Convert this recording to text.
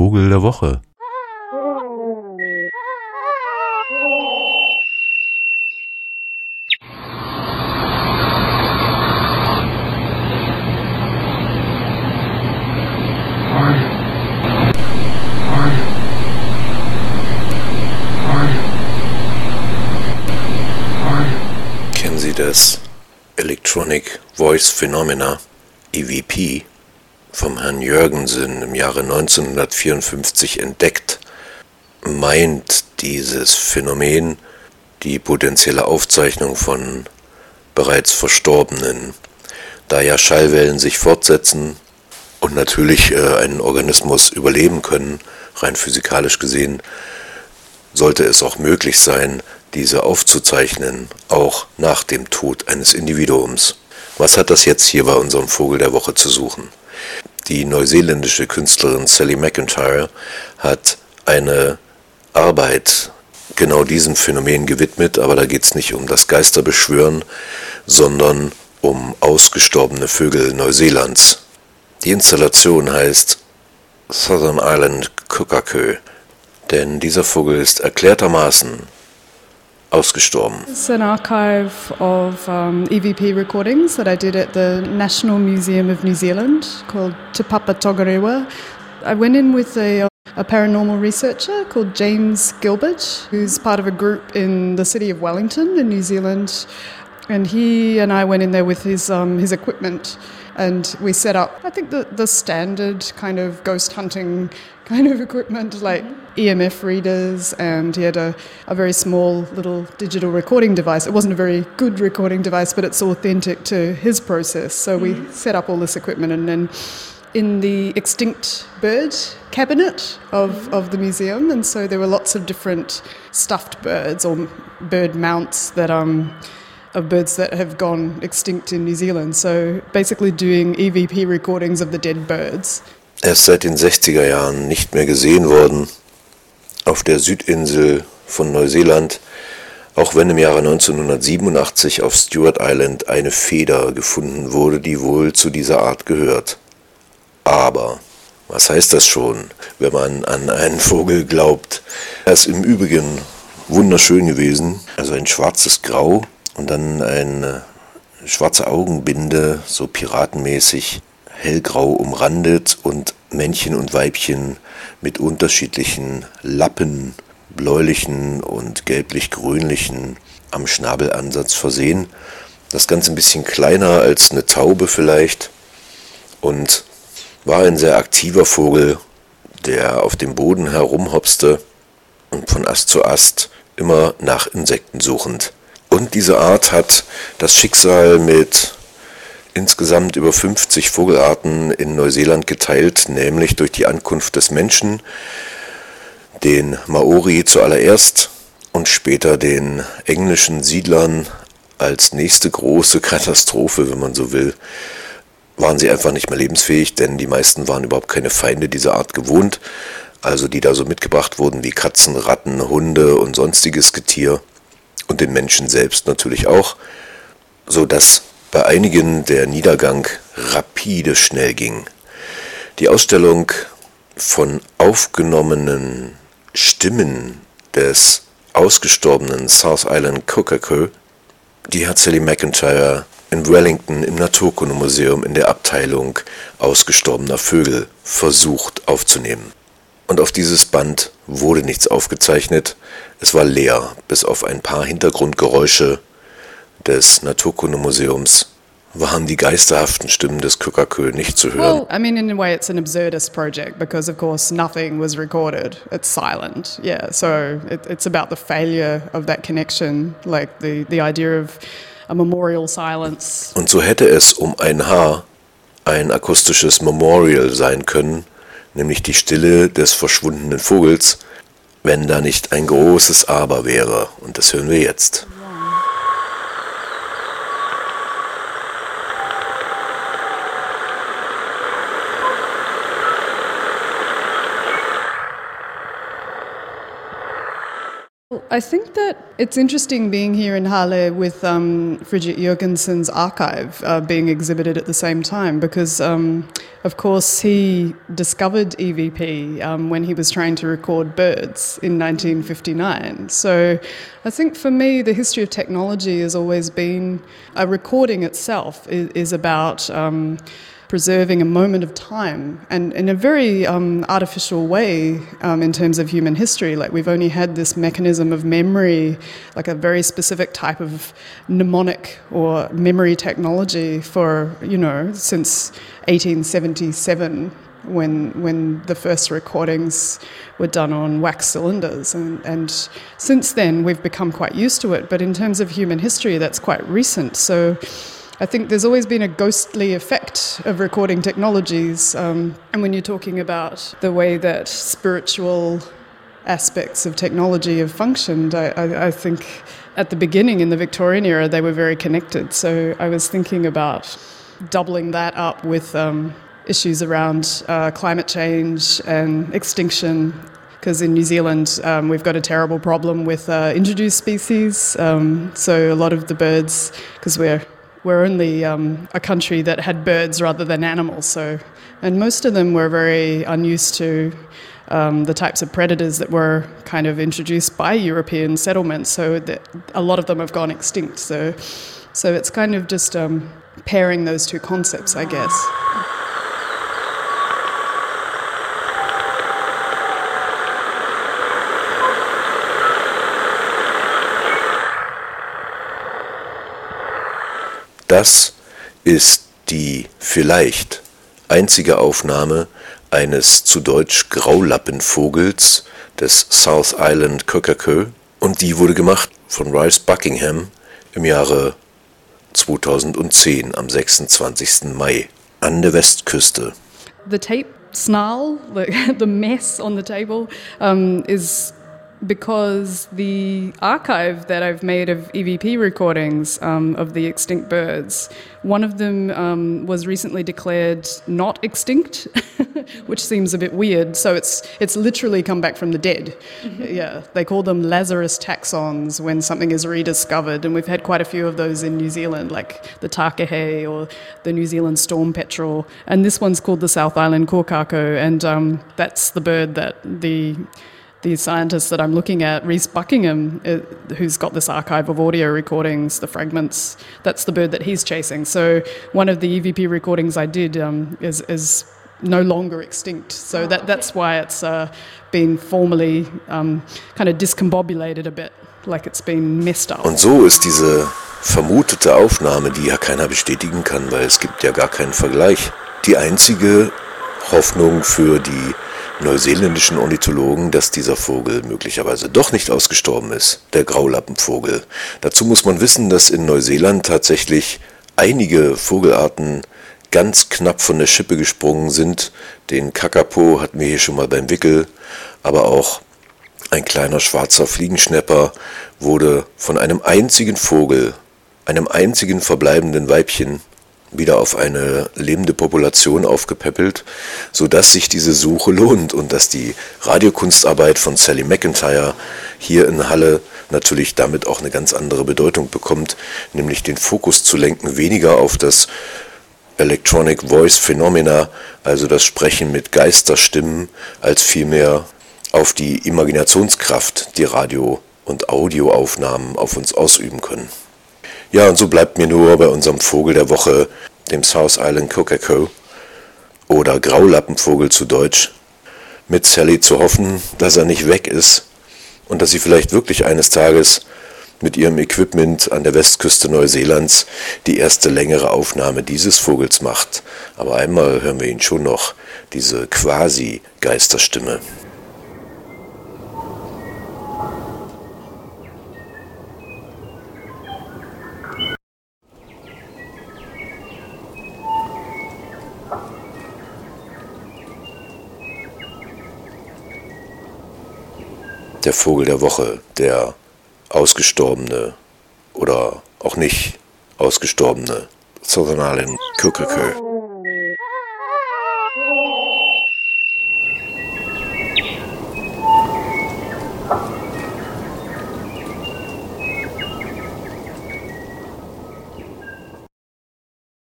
Vogel der Woche. Kennen Sie das Electronic Voice Phenomena, EVP, vom Herrn Jürgensen im Jahre 1954 entdeckt, meint dieses Phänomen die potenzielle Aufzeichnung von bereits Verstorbenen, da ja Schallwellen sich fortsetzen und natürlich äh, einen Organismus überleben können, rein physikalisch gesehen, sollte es auch möglich sein, diese aufzuzeichnen, auch nach dem Tod eines Individuums. Was hat das jetzt hier bei unserem Vogel der Woche zu suchen? Die neuseeländische Künstlerin Sally McIntyre hat eine Arbeit genau diesem Phänomen gewidmet, aber da geht es nicht um das Geisterbeschwören, sondern um ausgestorbene Vögel Neuseelands. Die Installation heißt Southern Island Kukakö, denn dieser Vogel ist erklärtermaßen ausgestorben. It's an archive of um, EVP recordings that I did at the National Museum of New Zealand called Te Papa Togarewa. I went in with a, a paranormal researcher called James Gilbert, who's part of a group in the city of Wellington in New Zealand. And he and I went in there with his, um, his equipment and we set up, I think, the, the standard kind of ghost hunting kind of equipment like mm-hmm. EMF readers, and he had a, a very small little digital recording device. It wasn't a very good recording device, but it's authentic to his process. So we mm-hmm. set up all this equipment, and then in the extinct bird cabinet of, mm-hmm. of the museum, and so there were lots of different stuffed birds or bird mounts that um, of birds that have gone extinct in New Zealand. So basically doing EVP recordings of the dead birds. Er ist seit den 60er Jahren nicht mehr gesehen worden auf der Südinsel von Neuseeland, auch wenn im Jahre 1987 auf Stewart Island eine Feder gefunden wurde, die wohl zu dieser Art gehört. Aber was heißt das schon, wenn man an einen Vogel glaubt? Er ist im Übrigen wunderschön gewesen, also ein schwarzes Grau und dann eine schwarze Augenbinde, so piratenmäßig, hellgrau umrandet und Männchen und Weibchen mit unterschiedlichen Lappen, bläulichen und gelblich-grünlichen am Schnabelansatz versehen. Das Ganze ein bisschen kleiner als eine Taube vielleicht und war ein sehr aktiver Vogel, der auf dem Boden herumhopste und von Ast zu Ast immer nach Insekten suchend. Und diese Art hat das Schicksal mit insgesamt über 50 Vogelarten in Neuseeland geteilt, nämlich durch die Ankunft des Menschen, den Maori zuallererst und später den englischen Siedlern als nächste große Katastrophe, wenn man so will, waren sie einfach nicht mehr lebensfähig, denn die meisten waren überhaupt keine Feinde dieser Art gewohnt, also die da so mitgebracht wurden wie Katzen, Ratten, Hunde und sonstiges Getier und den Menschen selbst natürlich auch, so dass bei einigen der Niedergang rapide schnell ging. Die Ausstellung von aufgenommenen Stimmen des ausgestorbenen South Island Kokako, die hat Sally McIntyre in Wellington im Naturkundemuseum in der Abteilung ausgestorbener Vögel versucht aufzunehmen. Und auf dieses Band wurde nichts aufgezeichnet, es war leer, bis auf ein paar Hintergrundgeräusche des Naturkundemuseums waren die geisterhaften Stimmen des Kukakö nicht zu hören. Well, I mean, in a way, it's an absurdist project because, of course, nothing was recorded. It's silent. Yeah, so it, it's about the failure of that connection, like the, the idea of a memorial silence. Und so hätte es um ein Haar ein akustisches Memorial sein können, nämlich die Stille des verschwundenen Vogels, wenn da nicht ein großes Aber wäre. Und das hören wir jetzt. I think that it's interesting being here in Halle with um, Frigid Jurgensen's archive uh, being exhibited at the same time because, um, of course, he discovered EVP um, when he was trying to record birds in 1959. So I think for me, the history of technology has always been a recording itself is, is about um, preserving a moment of time and in a very um, artificial way um, in terms of human history. Like we've only had this mechanism of memory, like a very specific type of mnemonic or memory technology for, you know, since 1877 when when the first recordings were done on wax cylinders. And, and since then we've become quite used to it. But in terms of human history that's quite recent. So I think there's always been a ghostly effect of recording technologies. Um, and when you're talking about the way that spiritual aspects of technology have functioned, I, I, I think at the beginning in the Victorian era, they were very connected. So I was thinking about doubling that up with um, issues around uh, climate change and extinction because in New Zealand um, we've got a terrible problem with uh, introduced species. Um, so a lot of the birds, because we're we're only um, a country that had birds rather than animals. So, and most of them were very unused to um, the types of predators that were kind of introduced by European settlements. So a lot of them have gone extinct. So, so it's kind of just um, pairing those two concepts, I guess. Das ist die vielleicht einzige Aufnahme eines zu Deutsch Graulappenvogels des South Island Cockatoo und die wurde gemacht von Rice Buckingham im Jahre 2010 am 26. Mai an der Westküste. The tape snarl, the, the mess on the table, um, is because the archive that I've made of EVP recordings um, of the extinct birds, one of them um, was recently declared not extinct, which seems a bit weird. So it's it's literally come back from the dead. Mm-hmm. Yeah, they call them Lazarus taxons when something is rediscovered, and we've had quite a few of those in New Zealand, like the takahe or the New Zealand storm petrel, and this one's called the South Island kōkako, and um, that's the bird that the the scientist that I'm looking at, Reese Buckingham, uh, who's got this archive of audio recordings, the fragments, that's the bird that he's chasing. So one of the EVP recordings I did um, is, is no longer extinct. So that, that's why it's uh, been formally um, kind of discombobulated a bit, like it's been messed up. Und so ist diese vermutete Aufnahme, die ja keiner bestätigen kann, weil es gibt ja gar keinen Vergleich, die einzige Hoffnung für die neuseeländischen Ornithologen, dass dieser Vogel möglicherweise doch nicht ausgestorben ist, der Graulappenvogel. Dazu muss man wissen, dass in Neuseeland tatsächlich einige Vogelarten ganz knapp von der Schippe gesprungen sind. Den Kakapo hatten wir hier schon mal beim Wickel, aber auch ein kleiner schwarzer Fliegenschnepper wurde von einem einzigen Vogel, einem einzigen verbleibenden Weibchen wieder auf eine lebende Population aufgepäppelt, sodass sich diese Suche lohnt und dass die Radiokunstarbeit von Sally McIntyre hier in Halle natürlich damit auch eine ganz andere Bedeutung bekommt, nämlich den Fokus zu lenken weniger auf das Electronic Voice Phenomena, also das Sprechen mit Geisterstimmen, als vielmehr auf die Imaginationskraft, die Radio- und Audioaufnahmen auf uns ausüben können. Ja, und so bleibt mir nur bei unserem Vogel der Woche, dem South Island Kokako oder Graulappenvogel zu Deutsch, mit Sally zu hoffen, dass er nicht weg ist und dass sie vielleicht wirklich eines Tages mit ihrem Equipment an der Westküste Neuseelands die erste längere Aufnahme dieses Vogels macht. Aber einmal hören wir ihn schon noch, diese quasi Geisterstimme. Der Vogel der Woche, der ausgestorbene oder auch nicht ausgestorbene Southern Island Kukake.